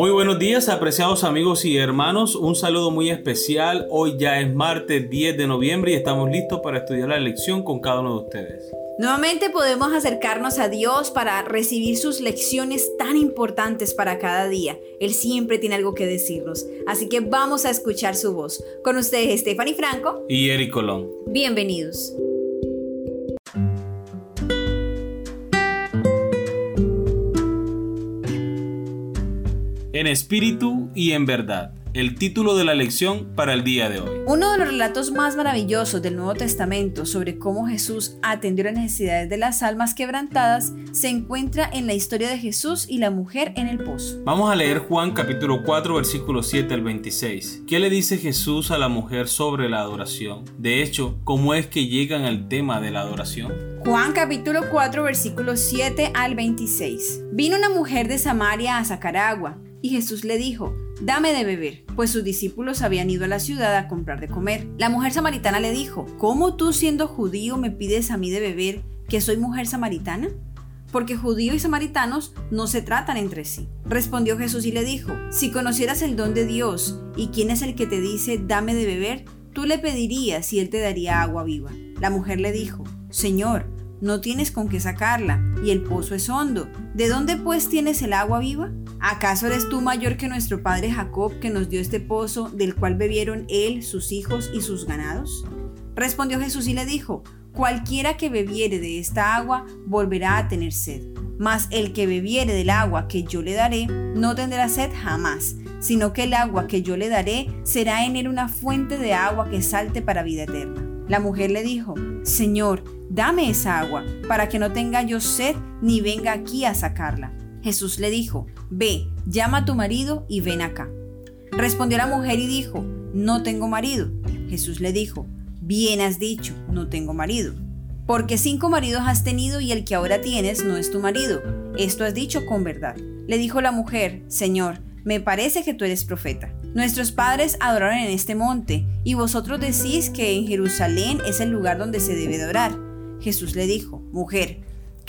Muy buenos días, apreciados amigos y hermanos. Un saludo muy especial. Hoy ya es martes 10 de noviembre y estamos listos para estudiar la lección con cada uno de ustedes. Nuevamente podemos acercarnos a Dios para recibir sus lecciones tan importantes para cada día. Él siempre tiene algo que decirnos. Así que vamos a escuchar su voz. Con ustedes Stephanie Franco y Eric Colón. Bienvenidos. En espíritu y en verdad. El título de la lección para el día de hoy. Uno de los relatos más maravillosos del Nuevo Testamento sobre cómo Jesús atendió las necesidades de las almas quebrantadas se encuentra en la historia de Jesús y la mujer en el pozo. Vamos a leer Juan capítulo 4 versículo 7 al 26. ¿Qué le dice Jesús a la mujer sobre la adoración? De hecho, ¿cómo es que llegan al tema de la adoración? Juan capítulo 4 versículo 7 al 26. Vino una mujer de Samaria a sacar agua y Jesús le dijo, dame de beber, pues sus discípulos habían ido a la ciudad a comprar de comer. La mujer samaritana le dijo, ¿cómo tú siendo judío me pides a mí de beber que soy mujer samaritana? Porque judíos y samaritanos no se tratan entre sí. Respondió Jesús y le dijo, si conocieras el don de Dios y quién es el que te dice, dame de beber, tú le pedirías y él te daría agua viva. La mujer le dijo, Señor, no tienes con qué sacarla y el pozo es hondo. ¿De dónde pues tienes el agua viva? ¿Acaso eres tú mayor que nuestro padre Jacob que nos dio este pozo del cual bebieron él, sus hijos y sus ganados? Respondió Jesús y le dijo, Cualquiera que bebiere de esta agua volverá a tener sed, mas el que bebiere del agua que yo le daré no tendrá sed jamás, sino que el agua que yo le daré será en él una fuente de agua que salte para vida eterna. La mujer le dijo, Señor, dame esa agua, para que no tenga yo sed ni venga aquí a sacarla. Jesús le dijo, Ve, llama a tu marido y ven acá. Respondió la mujer y dijo, No tengo marido. Jesús le dijo, Bien has dicho, no tengo marido. Porque cinco maridos has tenido y el que ahora tienes no es tu marido. Esto has dicho con verdad. Le dijo la mujer, Señor, me parece que tú eres profeta. Nuestros padres adoraron en este monte, y vosotros decís que en Jerusalén es el lugar donde se debe adorar. Jesús le dijo, Mujer,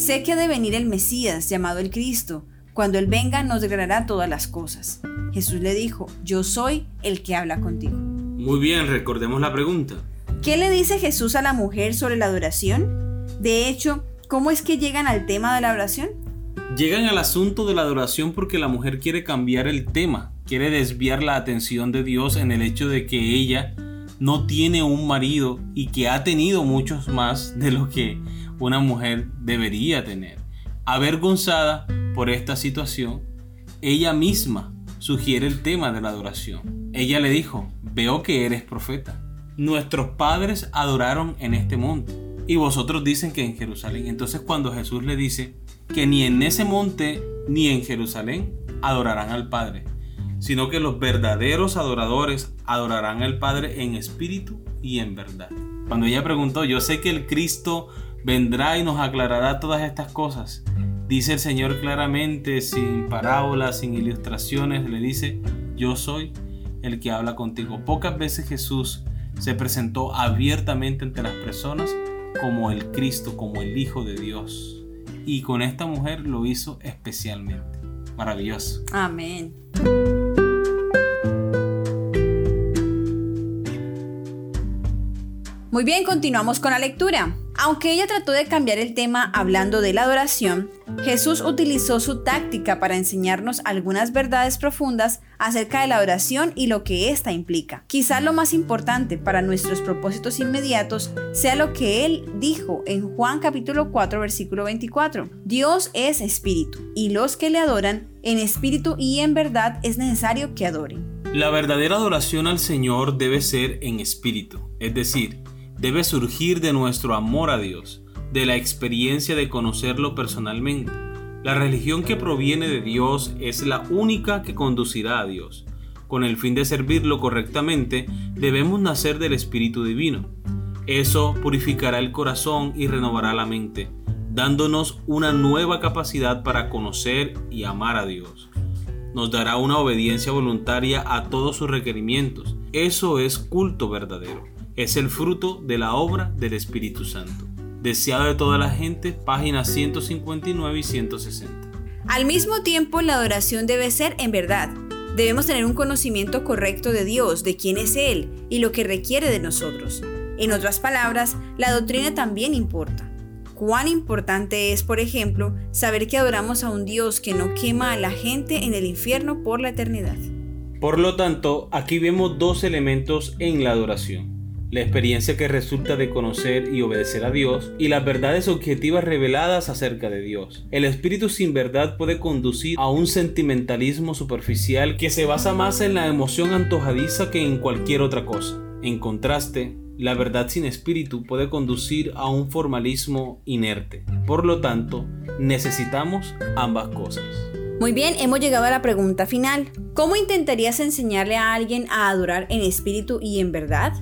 Sé que ha de venir el Mesías, llamado el Cristo. Cuando Él venga nos declarará todas las cosas. Jesús le dijo, yo soy el que habla contigo. Muy bien, recordemos la pregunta. ¿Qué le dice Jesús a la mujer sobre la adoración? De hecho, ¿cómo es que llegan al tema de la oración? Llegan al asunto de la adoración porque la mujer quiere cambiar el tema, quiere desviar la atención de Dios en el hecho de que ella no tiene un marido y que ha tenido muchos más de lo que una mujer debería tener. Avergonzada por esta situación, ella misma sugiere el tema de la adoración. Ella le dijo, veo que eres profeta. Nuestros padres adoraron en este monte y vosotros dicen que en Jerusalén. Entonces cuando Jesús le dice que ni en ese monte ni en Jerusalén adorarán al Padre, sino que los verdaderos adoradores adorarán al Padre en espíritu y en verdad. Cuando ella preguntó, yo sé que el Cristo vendrá y nos aclarará todas estas cosas. Dice el Señor claramente, sin parábolas, sin ilustraciones, le dice, yo soy el que habla contigo. Pocas veces Jesús se presentó abiertamente ante las personas como el Cristo, como el Hijo de Dios. Y con esta mujer lo hizo especialmente. Maravilloso. Amén. Muy bien, continuamos con la lectura. Aunque ella trató de cambiar el tema hablando de la adoración, Jesús utilizó su táctica para enseñarnos algunas verdades profundas acerca de la adoración y lo que ésta implica. Quizá lo más importante para nuestros propósitos inmediatos sea lo que él dijo en Juan capítulo 4 versículo 24. Dios es espíritu y los que le adoran en espíritu y en verdad es necesario que adoren. La verdadera adoración al Señor debe ser en espíritu, es decir, debe surgir de nuestro amor a Dios, de la experiencia de conocerlo personalmente. La religión que proviene de Dios es la única que conducirá a Dios. con el fin de servirlo correctamente, debemos nacer del Espíritu Divino. Eso purificará el corazón y renovará la mente, dándonos una nueva capacidad para conocer y amar a Dios. Nos dará una obediencia voluntaria a todos sus requerimientos. Eso es culto verdadero. Es el fruto de la obra del Espíritu Santo. Deseado de toda la gente, páginas 159 y 160. Al mismo tiempo, la adoración debe ser en verdad. Debemos tener un conocimiento correcto de Dios, de quién es Él y lo que requiere de nosotros. En otras palabras, la doctrina también importa. Cuán importante es, por ejemplo, saber que adoramos a un Dios que no quema a la gente en el infierno por la eternidad. Por lo tanto, aquí vemos dos elementos en la adoración la experiencia que resulta de conocer y obedecer a Dios y las verdades objetivas reveladas acerca de Dios. El espíritu sin verdad puede conducir a un sentimentalismo superficial que se basa más en la emoción antojadiza que en cualquier otra cosa. En contraste, la verdad sin espíritu puede conducir a un formalismo inerte. Por lo tanto, necesitamos ambas cosas. Muy bien, hemos llegado a la pregunta final. ¿Cómo intentarías enseñarle a alguien a adorar en espíritu y en verdad?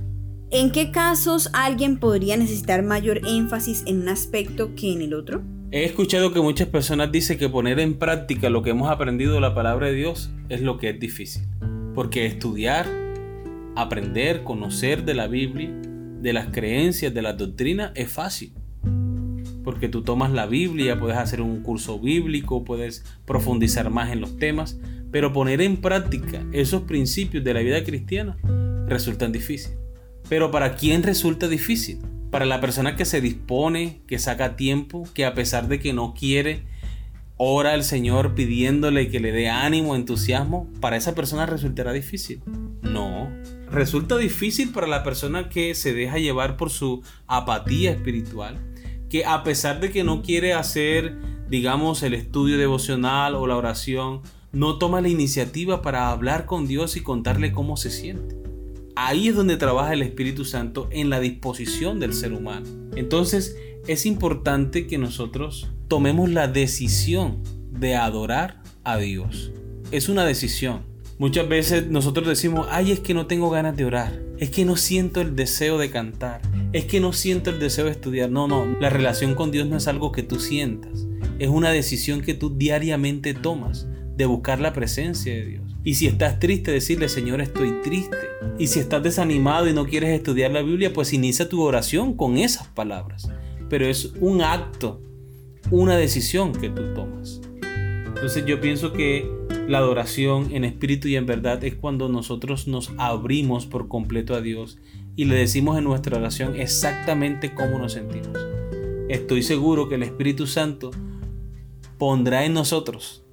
¿En qué casos alguien podría necesitar mayor énfasis en un aspecto que en el otro? He escuchado que muchas personas dicen que poner en práctica lo que hemos aprendido de la palabra de Dios es lo que es difícil. Porque estudiar, aprender, conocer de la Biblia, de las creencias, de las doctrinas, es fácil. Porque tú tomas la Biblia, puedes hacer un curso bíblico, puedes profundizar más en los temas, pero poner en práctica esos principios de la vida cristiana resultan difíciles. Pero ¿para quién resulta difícil? Para la persona que se dispone, que saca tiempo, que a pesar de que no quiere, ora al Señor pidiéndole que le dé ánimo, entusiasmo, para esa persona resultará difícil. No, resulta difícil para la persona que se deja llevar por su apatía espiritual, que a pesar de que no quiere hacer, digamos, el estudio devocional o la oración, no toma la iniciativa para hablar con Dios y contarle cómo se siente. Ahí es donde trabaja el Espíritu Santo en la disposición del ser humano. Entonces es importante que nosotros tomemos la decisión de adorar a Dios. Es una decisión. Muchas veces nosotros decimos, ay, es que no tengo ganas de orar, es que no siento el deseo de cantar, es que no siento el deseo de estudiar. No, no, la relación con Dios no es algo que tú sientas, es una decisión que tú diariamente tomas de buscar la presencia de Dios. Y si estás triste, decirle, Señor, estoy triste. Y si estás desanimado y no quieres estudiar la Biblia, pues inicia tu oración con esas palabras. Pero es un acto, una decisión que tú tomas. Entonces yo pienso que la adoración en espíritu y en verdad es cuando nosotros nos abrimos por completo a Dios y le decimos en nuestra oración exactamente cómo nos sentimos. Estoy seguro que el Espíritu Santo pondrá en nosotros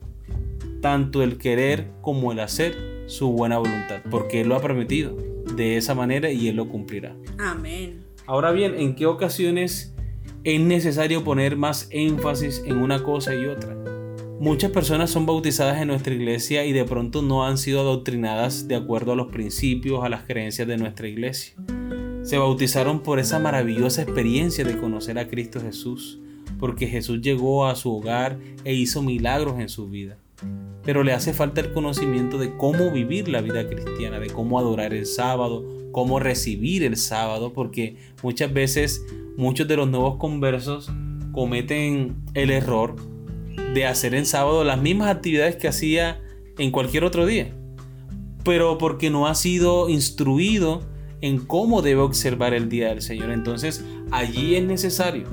tanto el querer como el hacer su buena voluntad, porque Él lo ha permitido de esa manera y Él lo cumplirá. Amén. Ahora bien, ¿en qué ocasiones es necesario poner más énfasis en una cosa y otra? Muchas personas son bautizadas en nuestra iglesia y de pronto no han sido adoctrinadas de acuerdo a los principios, a las creencias de nuestra iglesia. Se bautizaron por esa maravillosa experiencia de conocer a Cristo Jesús, porque Jesús llegó a su hogar e hizo milagros en su vida pero le hace falta el conocimiento de cómo vivir la vida cristiana, de cómo adorar el sábado, cómo recibir el sábado, porque muchas veces muchos de los nuevos conversos cometen el error de hacer en sábado las mismas actividades que hacía en cualquier otro día, pero porque no ha sido instruido en cómo debe observar el día del Señor. Entonces allí es necesario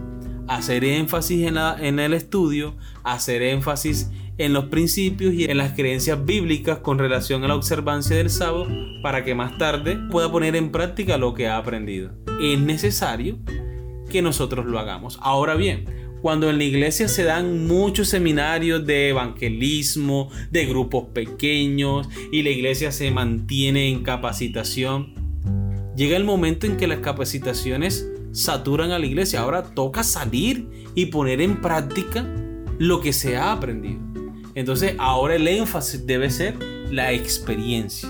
hacer énfasis en, en el estudio, hacer énfasis en los principios y en las creencias bíblicas con relación a la observancia del sábado para que más tarde pueda poner en práctica lo que ha aprendido. Es necesario que nosotros lo hagamos. Ahora bien, cuando en la iglesia se dan muchos seminarios de evangelismo, de grupos pequeños y la iglesia se mantiene en capacitación, llega el momento en que las capacitaciones saturan a la iglesia. Ahora toca salir y poner en práctica lo que se ha aprendido. Entonces ahora el énfasis debe ser la experiencia.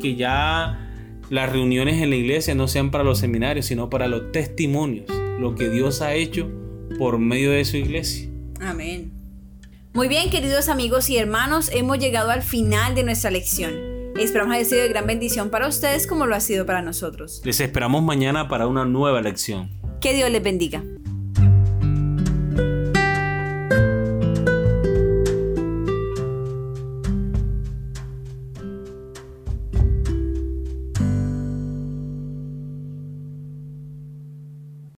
Que ya las reuniones en la iglesia no sean para los seminarios, sino para los testimonios, lo que Dios ha hecho por medio de su iglesia. Amén. Muy bien, queridos amigos y hermanos, hemos llegado al final de nuestra lección. Esperamos haya sido de gran bendición para ustedes como lo ha sido para nosotros. Les esperamos mañana para una nueva lección. Que Dios les bendiga.